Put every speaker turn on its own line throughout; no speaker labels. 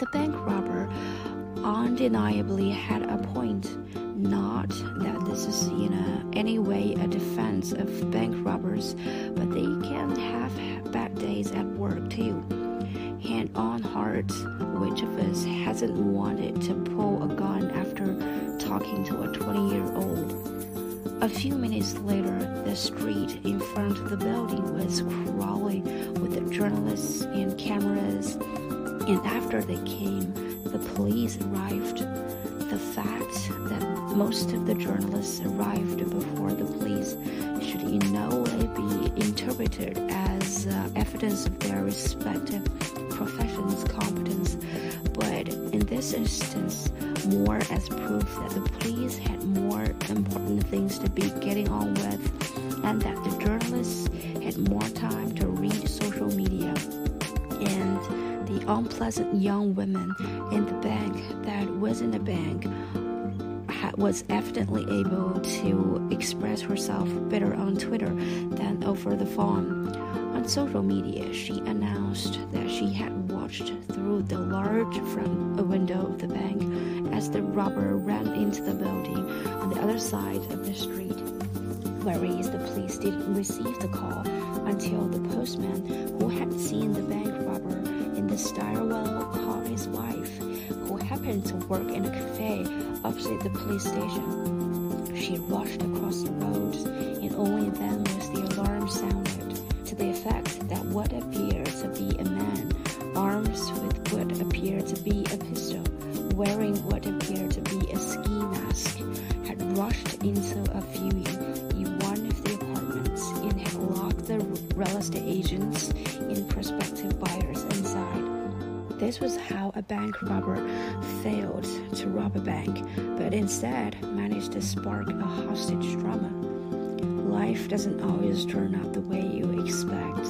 The bank robber undeniably had a point. Not that this is in a, any way a defense of bank robbers, but they can have bad days at work too. Hand on heart, which of us hasn't wanted to pull a gun after talking to a 20 year old? A few minutes later, the street in front of the building was crawling with journalists and cameras, and after they came, the police arrived. The fact that most of the journalists arrived before the police should in no way be interpreted as uh, evidence of their respective professions' competence, but in this instance, more as proof that the police had more important things to be getting on with, and that the journalists had more time to read social media. Unpleasant young woman in the bank that was in the bank was evidently able to express herself better on Twitter than over the phone. On social media, she announced that she had watched through the large front window of the bank as the robber ran into the building on the other side of the street. Whereas the police didn't receive the call until the postman who had seen the bank robber the stairwell called his wife, who happened to work in a cafe opposite the police station. She rushed across the road, and only then was the alarm sounded, to the effect that what appeared to be a man, armed with what appeared to be a pistol, wearing what appeared to be a ski mask, had rushed into a viewing real estate agents and prospective buyers inside. This was how a bank robber failed to rob a bank, but instead managed to spark a hostage drama. Life doesn't always turn out the way you expect.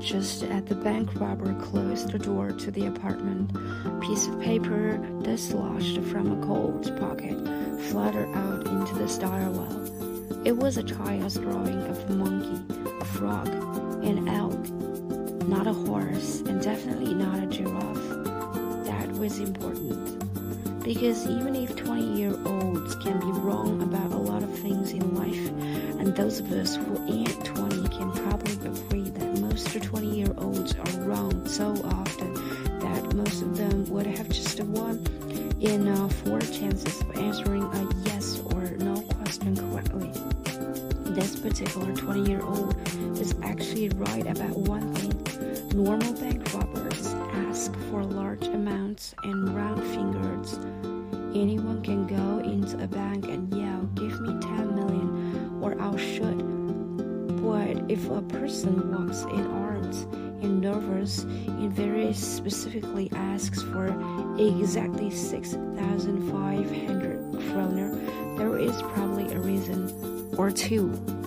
Just as the bank robber closed the door to the apartment, a piece of paper dislodged from a coat pocket fluttered out into the stairwell. It was a child's drawing of a monkey, a frog, an elk, not a horse, and definitely not a giraffe. That was important. Because even if 20 year olds can be wrong about a lot of things in life, and those of us who ain't 20 can probably agree that most 20 year olds are wrong so often that most of them would have just one in uh, four chances of answering a yes or no question correctly. This particular 20 year old is actually right about one thing. Normal bank robbers ask for large amounts and round fingers. Anyone can go into a bank and yell, Give me 10 million, or I'll shoot. But if a person walks in arms and nervous and very specifically asks for exactly 6,500 or two